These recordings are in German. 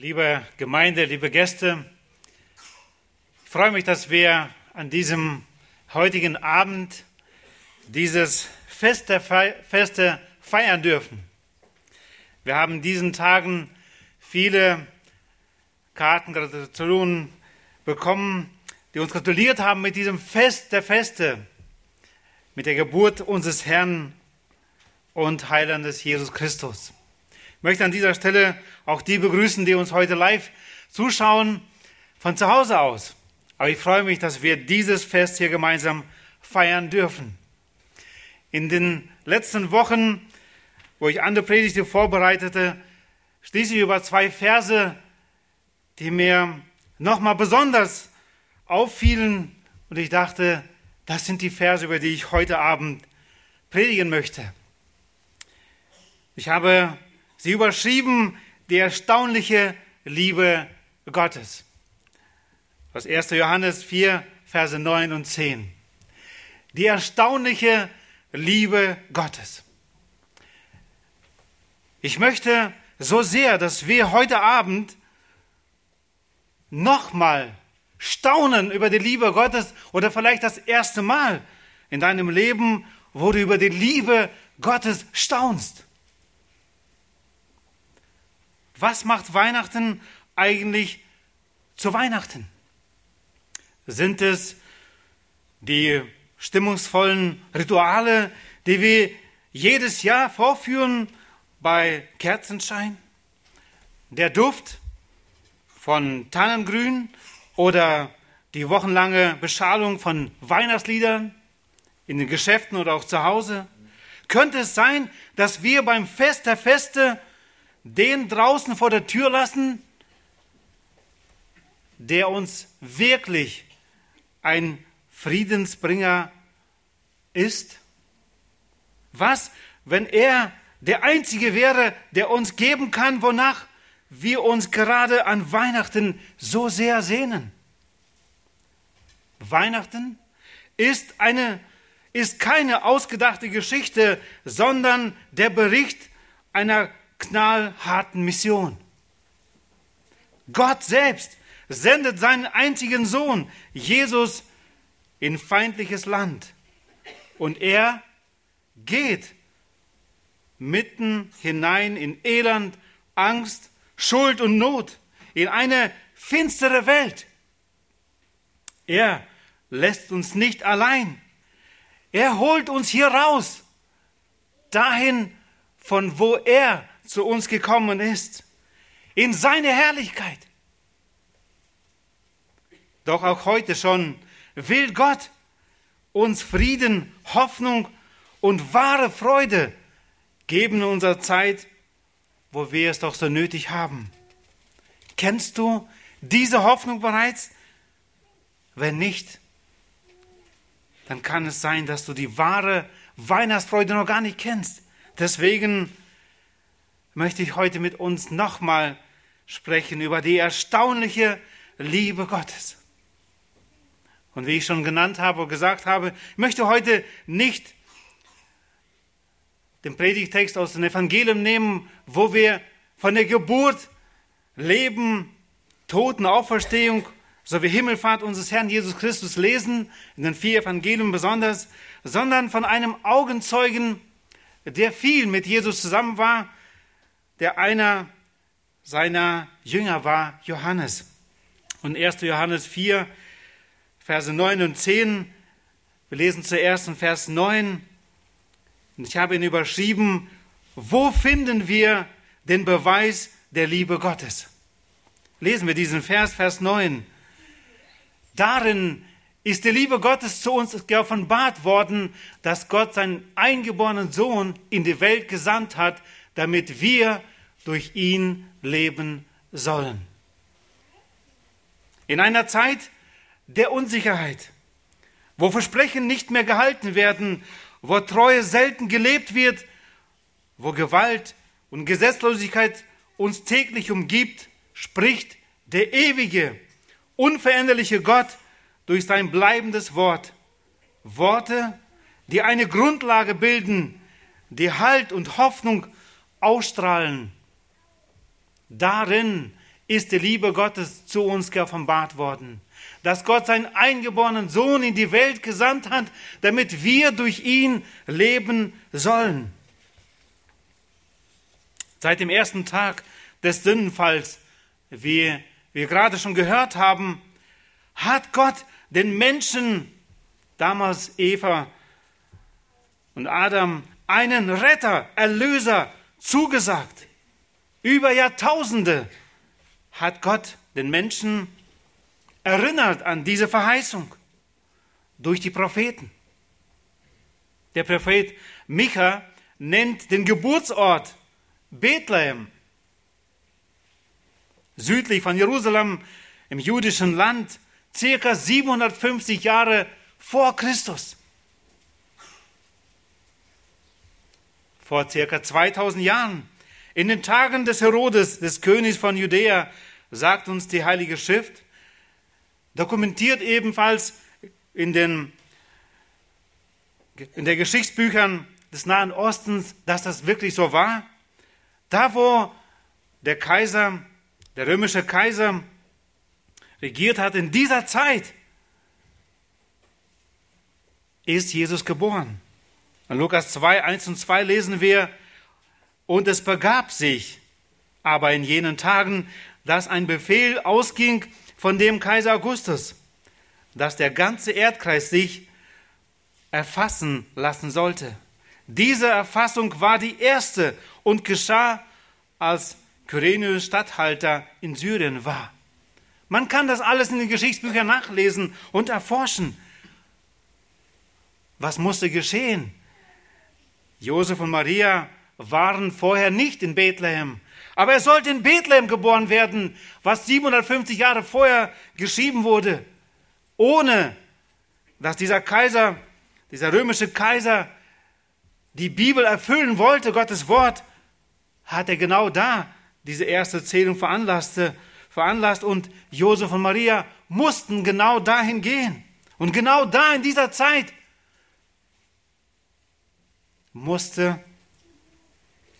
liebe Gemeinde, liebe Gäste, ich freue mich, dass wir an diesem heutigen Abend dieses Feste, Feste feiern dürfen. Wir haben in diesen Tagen viele Karten, Gratulationen bekommen, die uns gratuliert haben mit diesem Fest der Feste, mit der Geburt unseres Herrn und Heilandes Jesus Christus. Ich möchte an dieser Stelle auch die begrüßen, die uns heute live zuschauen von zu Hause aus. Aber ich freue mich, dass wir dieses Fest hier gemeinsam feiern dürfen. In den letzten Wochen, wo ich andere Predigte vorbereitete, stieß ich über zwei Verse, die mir nochmal besonders auffielen und ich dachte, das sind die Verse, über die ich heute Abend predigen möchte. Ich habe Sie überschrieben die erstaunliche Liebe Gottes. Aus 1. Johannes 4, Verse 9 und 10. Die erstaunliche Liebe Gottes. Ich möchte so sehr, dass wir heute Abend nochmal staunen über die Liebe Gottes oder vielleicht das erste Mal in deinem Leben, wo du über die Liebe Gottes staunst. Was macht Weihnachten eigentlich zu Weihnachten? Sind es die stimmungsvollen Rituale, die wir jedes Jahr vorführen bei Kerzenschein? Der Duft von Tannengrün oder die wochenlange Beschalung von Weihnachtsliedern in den Geschäften oder auch zu Hause? Könnte es sein, dass wir beim Fest der Feste den draußen vor der Tür lassen, der uns wirklich ein Friedensbringer ist? Was, wenn er der Einzige wäre, der uns geben kann, wonach wir uns gerade an Weihnachten so sehr sehnen? Weihnachten ist eine ist keine ausgedachte Geschichte, sondern der Bericht einer knallharten Mission. Gott selbst sendet seinen einzigen Sohn, Jesus, in feindliches Land. Und er geht mitten hinein in Elend, Angst, Schuld und Not, in eine finstere Welt. Er lässt uns nicht allein. Er holt uns hier raus, dahin, von wo er zu uns gekommen ist, in seine Herrlichkeit. Doch auch heute schon will Gott uns Frieden, Hoffnung und wahre Freude geben in unserer Zeit, wo wir es doch so nötig haben. Kennst du diese Hoffnung bereits? Wenn nicht, dann kann es sein, dass du die wahre Weihnachtsfreude noch gar nicht kennst. Deswegen möchte ich heute mit uns nochmal sprechen über die erstaunliche Liebe Gottes. Und wie ich schon genannt habe und gesagt habe, ich möchte heute nicht den Predigtext aus dem Evangelium nehmen, wo wir von der Geburt, Leben, Toten, Auferstehung sowie Himmelfahrt unseres Herrn Jesus Christus lesen, in den vier Evangelien besonders, sondern von einem Augenzeugen, der viel mit Jesus zusammen war der einer seiner Jünger war, Johannes. Und 1. Johannes 4, Verse 9 und 10, wir lesen zuerst in Vers 9, und ich habe ihn überschrieben, wo finden wir den Beweis der Liebe Gottes? Lesen wir diesen Vers, Vers 9. Darin ist die Liebe Gottes zu uns geoffenbart worden, dass Gott seinen eingeborenen Sohn in die Welt gesandt hat, damit wir durch ihn leben sollen. In einer Zeit der Unsicherheit, wo Versprechen nicht mehr gehalten werden, wo Treue selten gelebt wird, wo Gewalt und Gesetzlosigkeit uns täglich umgibt, spricht der ewige, unveränderliche Gott durch sein bleibendes Wort. Worte, die eine Grundlage bilden, die Halt und Hoffnung ausstrahlen Darin ist die Liebe Gottes zu uns geoffenbart worden. Dass Gott seinen eingeborenen Sohn in die Welt gesandt hat, damit wir durch ihn leben sollen. Seit dem ersten Tag des Sündenfalls, wie wir gerade schon gehört haben, hat Gott den Menschen, damals Eva und Adam, einen Retter, Erlöser zugesagt. Über Jahrtausende hat Gott den Menschen erinnert an diese Verheißung durch die Propheten. Der Prophet Micha nennt den Geburtsort Bethlehem, südlich von Jerusalem im jüdischen Land, circa 750 Jahre vor Christus. Vor circa 2000 Jahren, in den Tagen des Herodes, des Königs von Judäa, sagt uns die Heilige Schrift, dokumentiert ebenfalls in den in den Geschichtsbüchern des Nahen Ostens, dass das wirklich so war. Da, wo der Kaiser, der römische Kaiser, regiert hat, in dieser Zeit ist Jesus geboren. In Lukas 2, 1 und 2 lesen wir, und es begab sich aber in jenen Tagen, dass ein Befehl ausging von dem Kaiser Augustus, dass der ganze Erdkreis sich erfassen lassen sollte. Diese Erfassung war die erste und geschah, als Kyrenius Statthalter in Syrien war. Man kann das alles in den Geschichtsbüchern nachlesen und erforschen. Was musste geschehen? Josef und Maria waren vorher nicht in Bethlehem, aber er sollte in Bethlehem geboren werden, was 750 Jahre vorher geschrieben wurde, ohne dass dieser Kaiser dieser römische Kaiser die Bibel erfüllen wollte, Gottes Wort, hat er genau da diese erste Zählung veranlasste, veranlasst und Josef und Maria mussten genau dahin gehen. Und genau da in dieser Zeit musste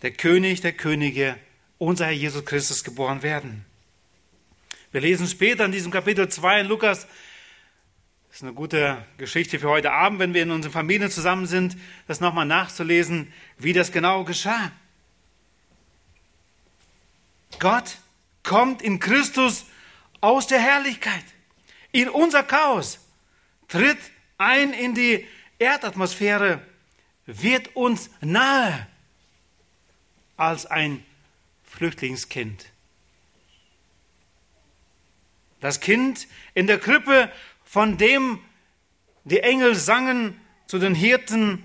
der König der Könige, unser Herr Jesus Christus, geboren werden. Wir lesen später in diesem Kapitel 2 in Lukas das ist eine gute Geschichte für heute Abend, wenn wir in unseren Familien zusammen sind, das nochmal nachzulesen, wie das genau geschah. Gott kommt in Christus aus der Herrlichkeit, in unser Chaos, tritt ein in die Erdatmosphäre, wird uns nahe als ein Flüchtlingskind. Das Kind in der Krippe von dem die Engel sangen zu den Hirten,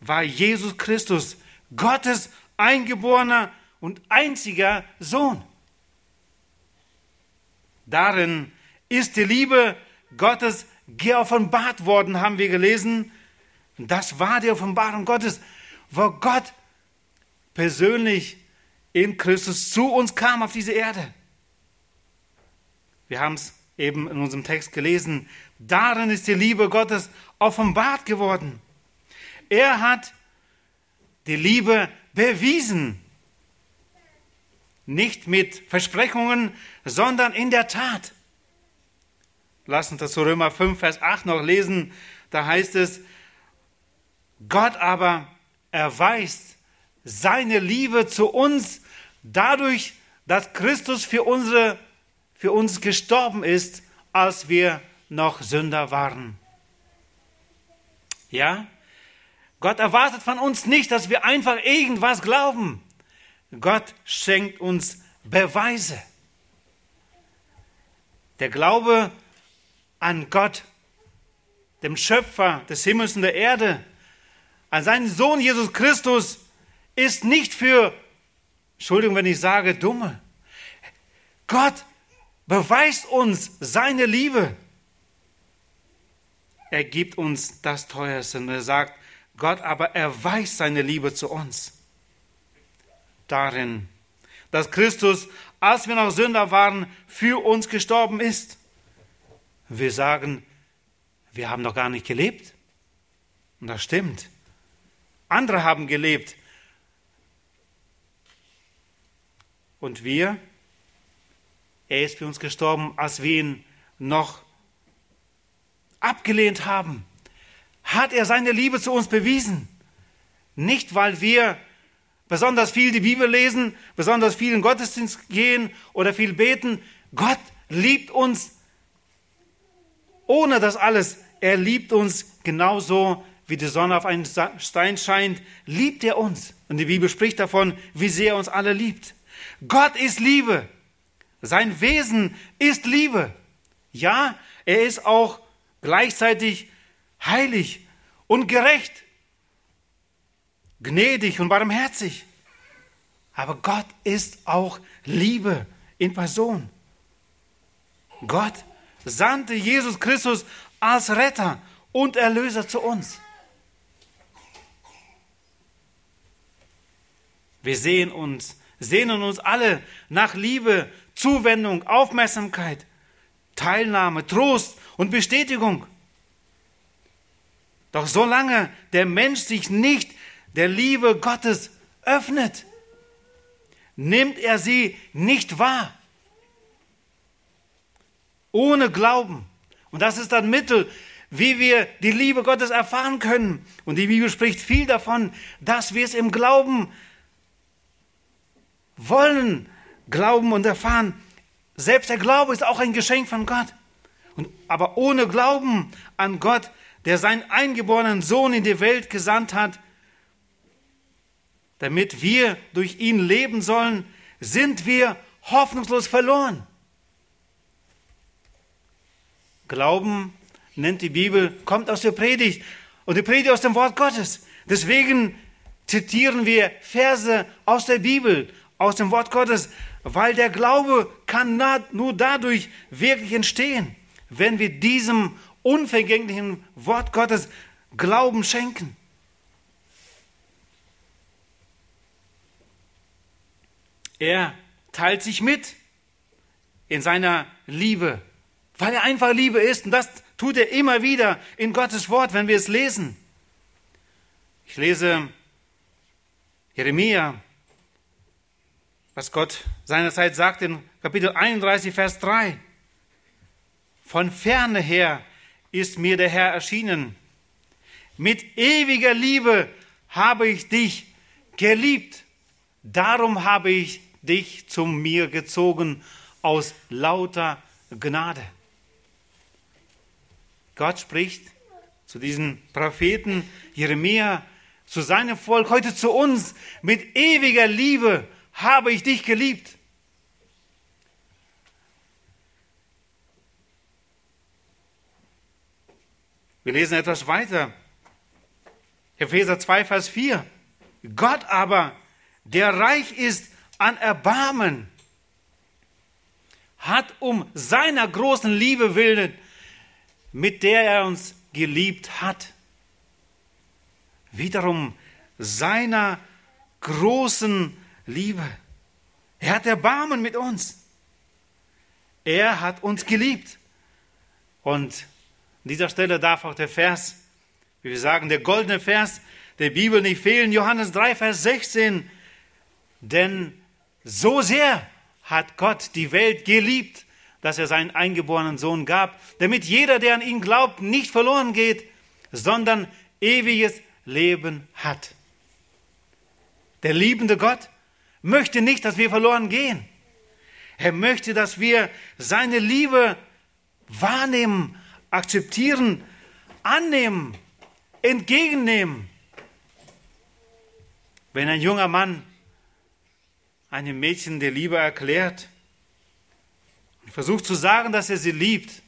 war Jesus Christus, Gottes eingeborener und einziger Sohn. Darin ist die Liebe Gottes geoffenbart worden, haben wir gelesen. Das war die Offenbarung Gottes, wo Gott persönlich in Christus zu uns kam auf diese Erde. Wir haben es eben in unserem Text gelesen, darin ist die Liebe Gottes offenbart geworden. Er hat die Liebe bewiesen. Nicht mit Versprechungen, sondern in der Tat. Lass uns das zu Römer 5, Vers 8 noch lesen. Da heißt es, Gott aber erweist seine Liebe zu uns dadurch, dass Christus für unsere für uns gestorben ist, als wir noch Sünder waren. Ja? Gott erwartet von uns nicht, dass wir einfach irgendwas glauben. Gott schenkt uns Beweise. Der Glaube an Gott, dem Schöpfer des Himmels und der Erde, an seinen Sohn Jesus Christus, ist nicht für, Entschuldigung, wenn ich sage, dumme. Gott beweist uns seine Liebe. Er gibt uns das Teuerste und er sagt, Gott aber erweist seine Liebe zu uns. Darin, dass Christus, als wir noch Sünder waren, für uns gestorben ist. Wir sagen, wir haben doch gar nicht gelebt. Und das stimmt. Andere haben gelebt. Und wir Er ist für uns gestorben, als wir ihn noch abgelehnt haben. Hat er seine Liebe zu uns bewiesen? Nicht, weil wir besonders viel die Bibel lesen, besonders viel in Gottesdienst gehen oder viel beten. Gott liebt uns ohne das alles. Er liebt uns genauso, wie die Sonne auf einen Stein scheint, liebt er uns. Und die Bibel spricht davon, wie sehr er uns alle liebt. Gott ist Liebe. Sein Wesen ist Liebe. Ja, er ist auch gleichzeitig heilig und gerecht, gnädig und barmherzig. Aber Gott ist auch Liebe in Person. Gott sandte Jesus Christus als Retter und Erlöser zu uns. Wir sehen uns, sehnen uns alle nach Liebe, Zuwendung, Aufmerksamkeit, Teilnahme, Trost und Bestätigung. Doch solange der Mensch sich nicht der Liebe Gottes öffnet, nimmt er sie nicht wahr. Ohne Glauben. Und das ist das Mittel, wie wir die Liebe Gottes erfahren können. Und die Bibel spricht viel davon, dass wir es im Glauben wollen, glauben und erfahren. Selbst der Glaube ist auch ein Geschenk von Gott. Und, aber ohne Glauben an Gott, der seinen eingeborenen Sohn in die Welt gesandt hat, damit wir durch ihn leben sollen, sind wir hoffnungslos verloren. Glauben nennt die Bibel, kommt aus der Predigt und die Predigt aus dem Wort Gottes. Deswegen zitieren wir Verse aus der Bibel, aus dem Wort Gottes, weil der Glaube kann nur dadurch wirklich entstehen, wenn wir diesem unvergänglichen Wort Gottes Glauben schenken. Er teilt sich mit in seiner Liebe, weil er einfach Liebe ist. Und das tut er immer wieder in Gottes Wort, wenn wir es lesen. Ich lese Jeremia was Gott seinerzeit sagt in Kapitel 31, Vers 3. Von ferne her ist mir der Herr erschienen. Mit ewiger Liebe habe ich dich geliebt. Darum habe ich dich zu mir gezogen aus lauter Gnade. Gott spricht zu diesem Propheten Jeremia, zu seinem Volk, heute zu uns, mit ewiger Liebe habe ich dich geliebt. Wir lesen etwas weiter. Epheser 2, Vers 4. Gott aber, der reich ist an Erbarmen, hat um seiner großen Liebe willen, mit der er uns geliebt hat, wiederum seiner großen Liebe. Er hat Erbarmen mit uns. Er hat uns geliebt. Und an dieser Stelle darf auch der Vers, wie wir sagen, der goldene Vers der Bibel nicht fehlen. Johannes 3, Vers 16. Denn so sehr hat Gott die Welt geliebt, dass er seinen eingeborenen Sohn gab, damit jeder, der an ihn glaubt, nicht verloren geht, sondern ewiges Leben hat. Der liebende Gott möchte nicht, dass wir verloren gehen. Er möchte, dass wir seine Liebe wahrnehmen, akzeptieren, annehmen, entgegennehmen. Wenn ein junger Mann einem Mädchen der Liebe erklärt und versucht zu sagen, dass er sie liebt,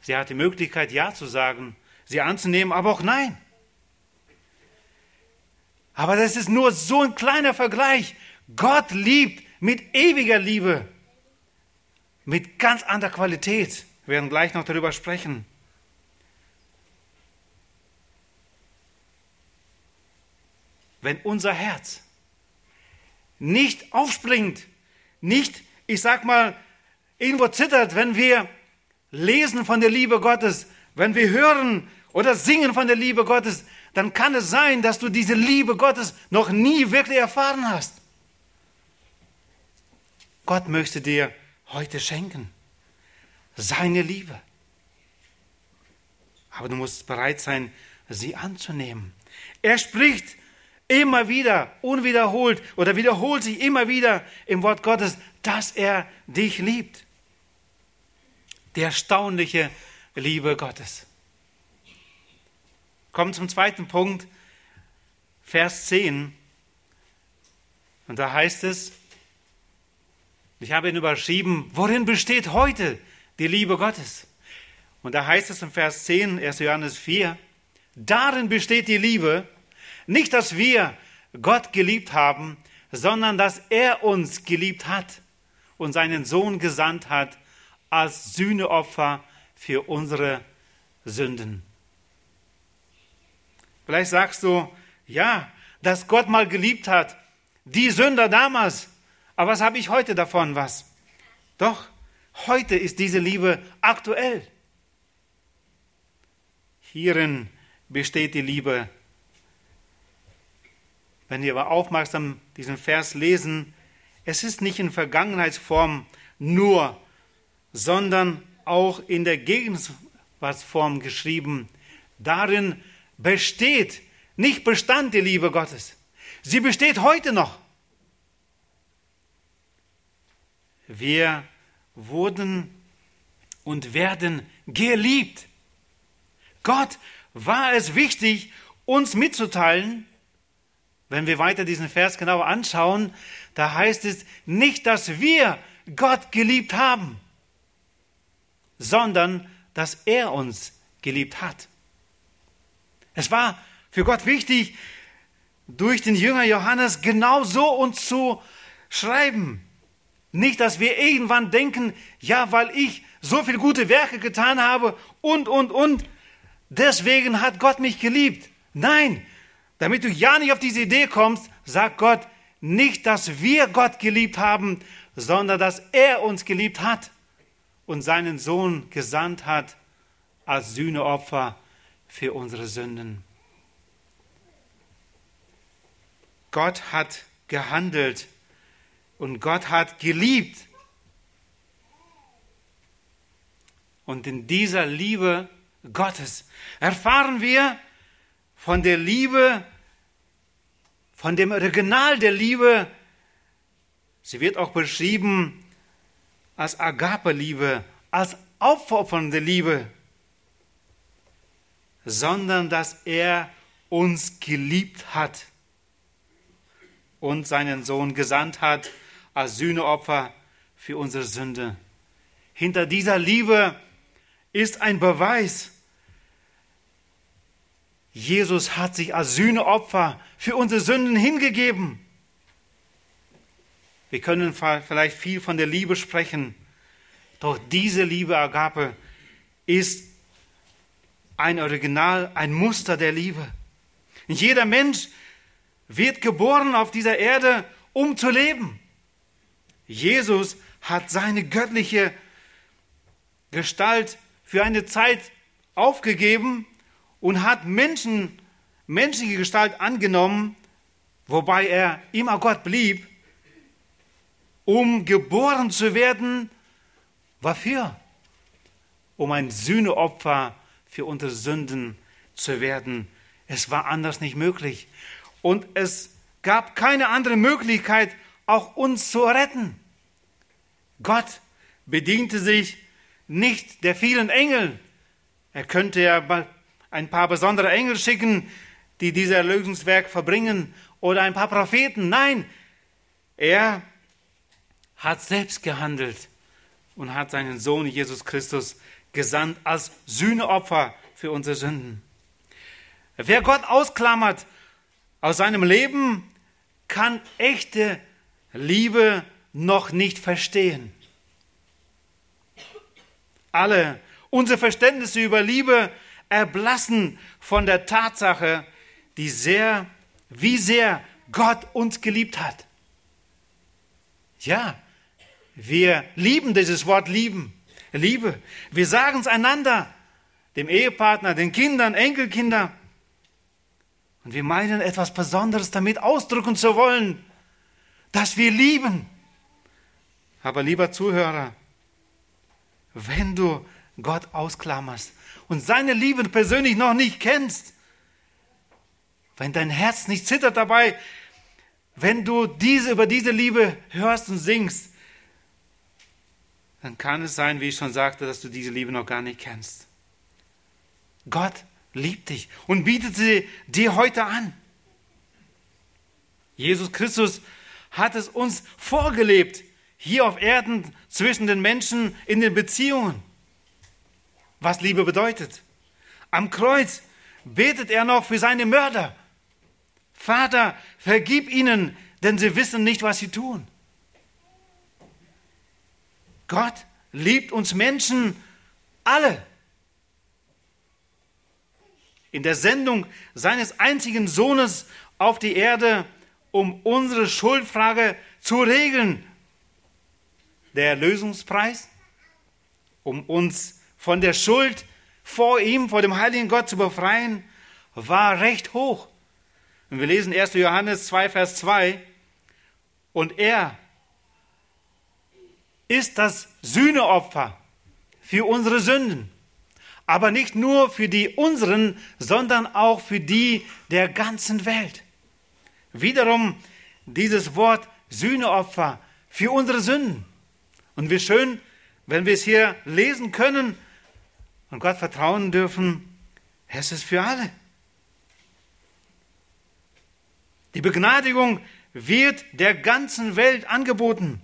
sie hat die Möglichkeit, Ja zu sagen, sie anzunehmen, aber auch Nein. Aber das ist nur so ein kleiner Vergleich. Gott liebt mit ewiger Liebe, mit ganz anderer Qualität. Wir werden gleich noch darüber sprechen. Wenn unser Herz nicht aufspringt, nicht, ich sag mal, irgendwo zittert, wenn wir lesen von der Liebe Gottes, wenn wir hören oder singen von der Liebe Gottes, dann kann es sein, dass du diese Liebe Gottes noch nie wirklich erfahren hast. Gott möchte dir heute schenken. Seine Liebe. Aber du musst bereit sein, sie anzunehmen. Er spricht immer wieder, unwiederholt oder wiederholt sich immer wieder im Wort Gottes, dass er dich liebt. Die erstaunliche Liebe Gottes. Kommen zum zweiten Punkt, Vers 10. Und da heißt es, ich habe ihn überschrieben, worin besteht heute die Liebe Gottes? Und da heißt es im Vers 10, 1. Johannes 4, darin besteht die Liebe, nicht, dass wir Gott geliebt haben, sondern dass er uns geliebt hat und seinen Sohn gesandt hat als Sühneopfer für unsere Sünden. Vielleicht sagst du, ja, dass Gott mal geliebt hat, die Sünder damals. Aber was habe ich heute davon? Was? Doch, heute ist diese Liebe aktuell. Hierin besteht die Liebe. Wenn wir aber aufmerksam diesen Vers lesen, es ist nicht in Vergangenheitsform nur, sondern auch in der Gegenwartsform geschrieben. Darin besteht, nicht bestand die Liebe Gottes. Sie besteht heute noch. Wir wurden und werden geliebt. Gott war es wichtig, uns mitzuteilen, wenn wir weiter diesen Vers genauer anschauen, da heißt es nicht, dass wir Gott geliebt haben, sondern dass er uns geliebt hat. Es war für Gott wichtig, durch den Jünger Johannes genau so uns zu schreiben. Nicht, dass wir irgendwann denken, ja, weil ich so viele gute Werke getan habe und, und, und, deswegen hat Gott mich geliebt. Nein, damit du ja nicht auf diese Idee kommst, sagt Gott nicht, dass wir Gott geliebt haben, sondern dass er uns geliebt hat und seinen Sohn gesandt hat als Sühneopfer für unsere Sünden. Gott hat gehandelt und Gott hat geliebt. Und in dieser Liebe Gottes erfahren wir von der Liebe, von dem Original der Liebe. Sie wird auch beschrieben als Agape-Liebe, als aufopfernde Liebe, sondern dass er uns geliebt hat und seinen Sohn gesandt hat als Sühneopfer für unsere Sünde. Hinter dieser Liebe ist ein Beweis. Jesus hat sich als Sühneopfer für unsere Sünden hingegeben. Wir können vielleicht viel von der Liebe sprechen, doch diese Liebe Agape ist ein Original, ein Muster der Liebe. Jeder Mensch wird geboren auf dieser Erde, um zu leben. Jesus hat seine göttliche Gestalt für eine Zeit aufgegeben und hat Menschen, menschliche Gestalt angenommen, wobei er immer Gott blieb, um geboren zu werden. Wofür? Um ein Sühneopfer für unsere Sünden zu werden. Es war anders nicht möglich. Und es gab keine andere Möglichkeit, auch uns zu retten. Gott bediente sich nicht der vielen Engel. Er könnte ja ein paar besondere Engel schicken, die dieses Erlösungswerk verbringen, oder ein paar Propheten. Nein, er hat selbst gehandelt und hat seinen Sohn Jesus Christus gesandt als Sühneopfer für unsere Sünden. Wer Gott ausklammert aus seinem Leben kann echte Liebe noch nicht verstehen. Alle unsere Verständnisse über Liebe erblassen von der Tatsache, die sehr, wie sehr Gott uns geliebt hat. Ja, wir lieben dieses Wort lieben, Liebe. Wir sagen es einander, dem Ehepartner, den Kindern, Enkelkindern. Und wir meinen etwas Besonderes damit ausdrücken zu wollen, dass wir lieben. Aber lieber Zuhörer, wenn du Gott ausklammerst und seine Liebe persönlich noch nicht kennst, wenn dein Herz nicht zittert dabei, wenn du diese, über diese Liebe hörst und singst, dann kann es sein, wie ich schon sagte, dass du diese Liebe noch gar nicht kennst. Gott liebt dich und bietet sie dir heute an. Jesus Christus hat es uns vorgelebt, hier auf Erden zwischen den Menschen in den Beziehungen. Was Liebe bedeutet. Am Kreuz betet er noch für seine Mörder. Vater, vergib ihnen, denn sie wissen nicht, was sie tun. Gott liebt uns Menschen alle. In der Sendung seines einzigen Sohnes auf die Erde, um unsere Schuldfrage zu regeln. Der Erlösungspreis, um uns von der Schuld vor ihm, vor dem heiligen Gott zu befreien, war recht hoch. Und wir lesen 1. Johannes 2, Vers 2. Und er ist das Sühneopfer für unsere Sünden. Aber nicht nur für die unseren, sondern auch für die der ganzen Welt. Wiederum dieses Wort Sühneopfer für unsere Sünden. Und wie schön, wenn wir es hier lesen können und Gott vertrauen dürfen, es ist für alle. Die Begnadigung wird der ganzen Welt angeboten.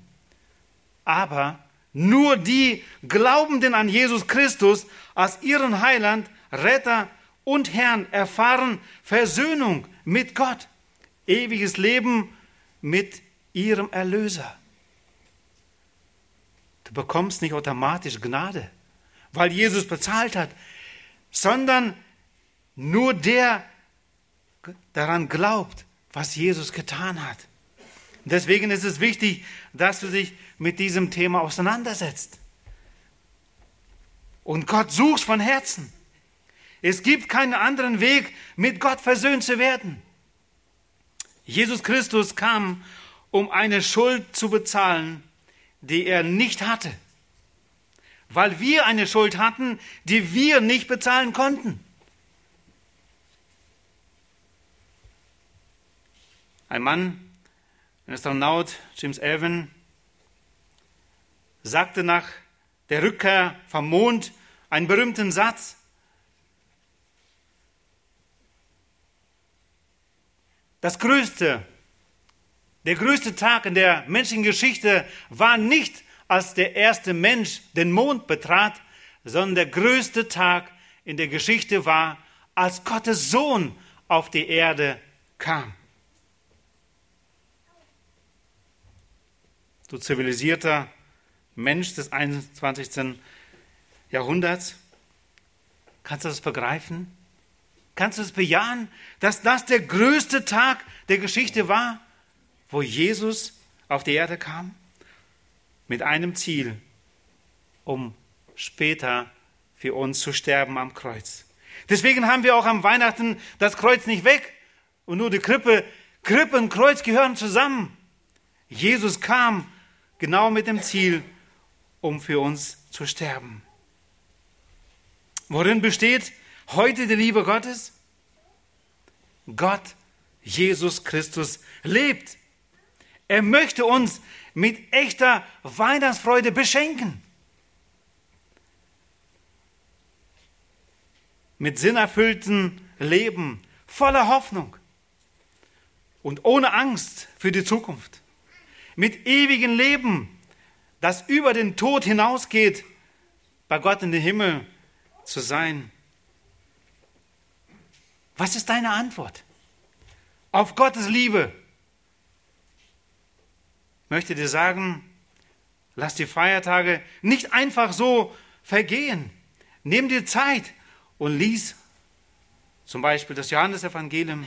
Aber nur die Glaubenden an Jesus Christus als ihren Heiland, Retter und Herrn erfahren Versöhnung mit Gott, ewiges Leben mit ihrem Erlöser. Du bekommst nicht automatisch Gnade, weil Jesus bezahlt hat, sondern nur der daran glaubt, was Jesus getan hat. Deswegen ist es wichtig, dass du dich mit diesem Thema auseinandersetzt. Und Gott suchst von Herzen. Es gibt keinen anderen Weg, mit Gott versöhnt zu werden. Jesus Christus kam, um eine Schuld zu bezahlen, die er nicht hatte, weil wir eine Schuld hatten, die wir nicht bezahlen konnten. Ein Mann, ein Astronaut, James Alvin, sagte nach der Rückkehr vom Mond einen berühmten Satz. Das größte, der größte Tag in der menschlichen Geschichte war nicht, als der erste Mensch den Mond betrat, sondern der größte Tag in der Geschichte war, als Gottes Sohn auf die Erde kam. Du zivilisierter Mensch des 21. Jahrhunderts, kannst du das begreifen? Kannst du es bejahen, dass das der größte Tag der Geschichte war, wo Jesus auf die Erde kam? Mit einem Ziel, um später für uns zu sterben am Kreuz. Deswegen haben wir auch am Weihnachten das Kreuz nicht weg und nur die Krippe. Krippe und Kreuz gehören zusammen. Jesus kam Genau mit dem Ziel, um für uns zu sterben. Worin besteht heute die Liebe Gottes? Gott, Jesus Christus, lebt. Er möchte uns mit echter Weihnachtsfreude beschenken. Mit sinnerfüllten Leben, voller Hoffnung und ohne Angst für die Zukunft mit ewigem Leben, das über den Tod hinausgeht, bei Gott in den Himmel zu sein. Was ist deine Antwort auf Gottes Liebe? Ich möchte dir sagen, lass die Feiertage nicht einfach so vergehen. Nimm dir Zeit und lies zum Beispiel das Johannesevangelium,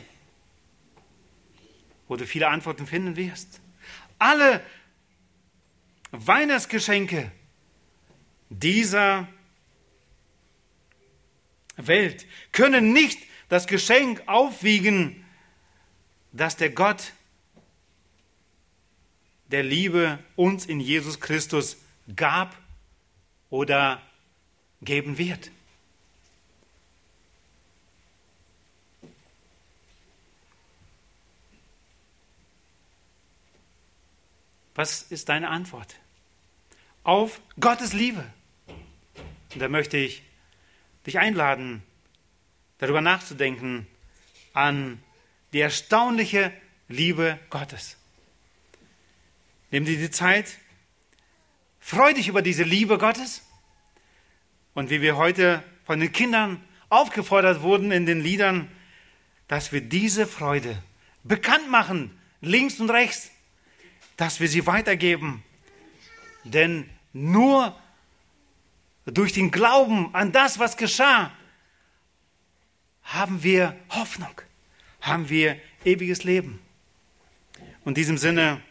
wo du viele Antworten finden wirst alle Weihnachtsgeschenke dieser Welt können nicht das Geschenk aufwiegen, das der Gott der Liebe uns in Jesus Christus gab oder geben wird. Was ist deine Antwort? Auf Gottes Liebe. Und da möchte ich dich einladen, darüber nachzudenken, an die erstaunliche Liebe Gottes. Nimm dir die Zeit, freu dich über diese Liebe Gottes. Und wie wir heute von den Kindern aufgefordert wurden in den Liedern, dass wir diese Freude bekannt machen, links und rechts, dass wir sie weitergeben. Denn nur durch den Glauben an das, was geschah, haben wir Hoffnung, haben wir ewiges Leben. Und in diesem Sinne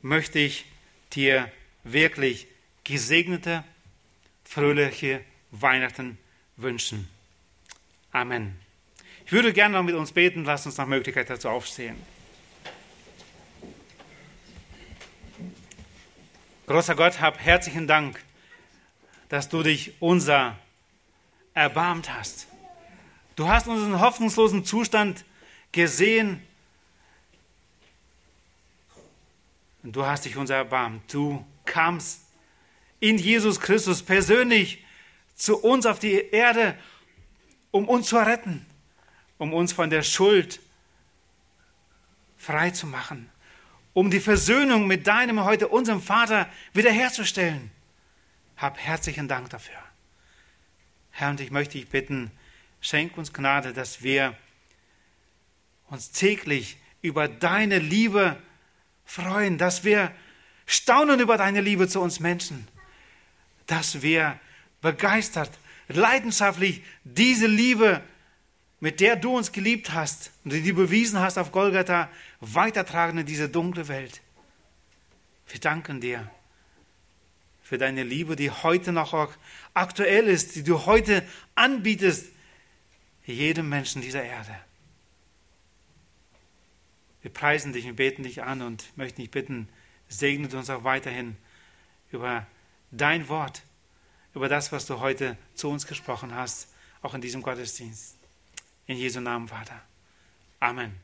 möchte ich dir wirklich gesegnete, fröhliche Weihnachten wünschen. Amen. Ich würde gerne noch mit uns beten, lass uns nach Möglichkeit dazu aufstehen. Großer Gott, hab herzlichen Dank, dass du dich unser erbarmt hast. Du hast unseren hoffnungslosen Zustand gesehen und du hast dich unser erbarmt. Du kamst in Jesus Christus persönlich zu uns auf die Erde, um uns zu retten, um uns von der Schuld frei zu machen um die Versöhnung mit deinem, heute unserem Vater wiederherzustellen. Hab herzlichen Dank dafür. Herr, und ich möchte dich bitten, schenk uns Gnade, dass wir uns täglich über deine Liebe freuen, dass wir staunen über deine Liebe zu uns Menschen, dass wir begeistert, leidenschaftlich diese Liebe mit der du uns geliebt hast und die du bewiesen hast auf Golgatha, weitertragen in diese dunkle Welt. Wir danken dir für deine Liebe, die heute noch aktuell ist, die du heute anbietest jedem Menschen dieser Erde. Wir preisen dich und beten dich an und möchten dich bitten, segnet uns auch weiterhin über dein Wort, über das, was du heute zu uns gesprochen hast, auch in diesem Gottesdienst. In Jesu Namen, Vater. Amen.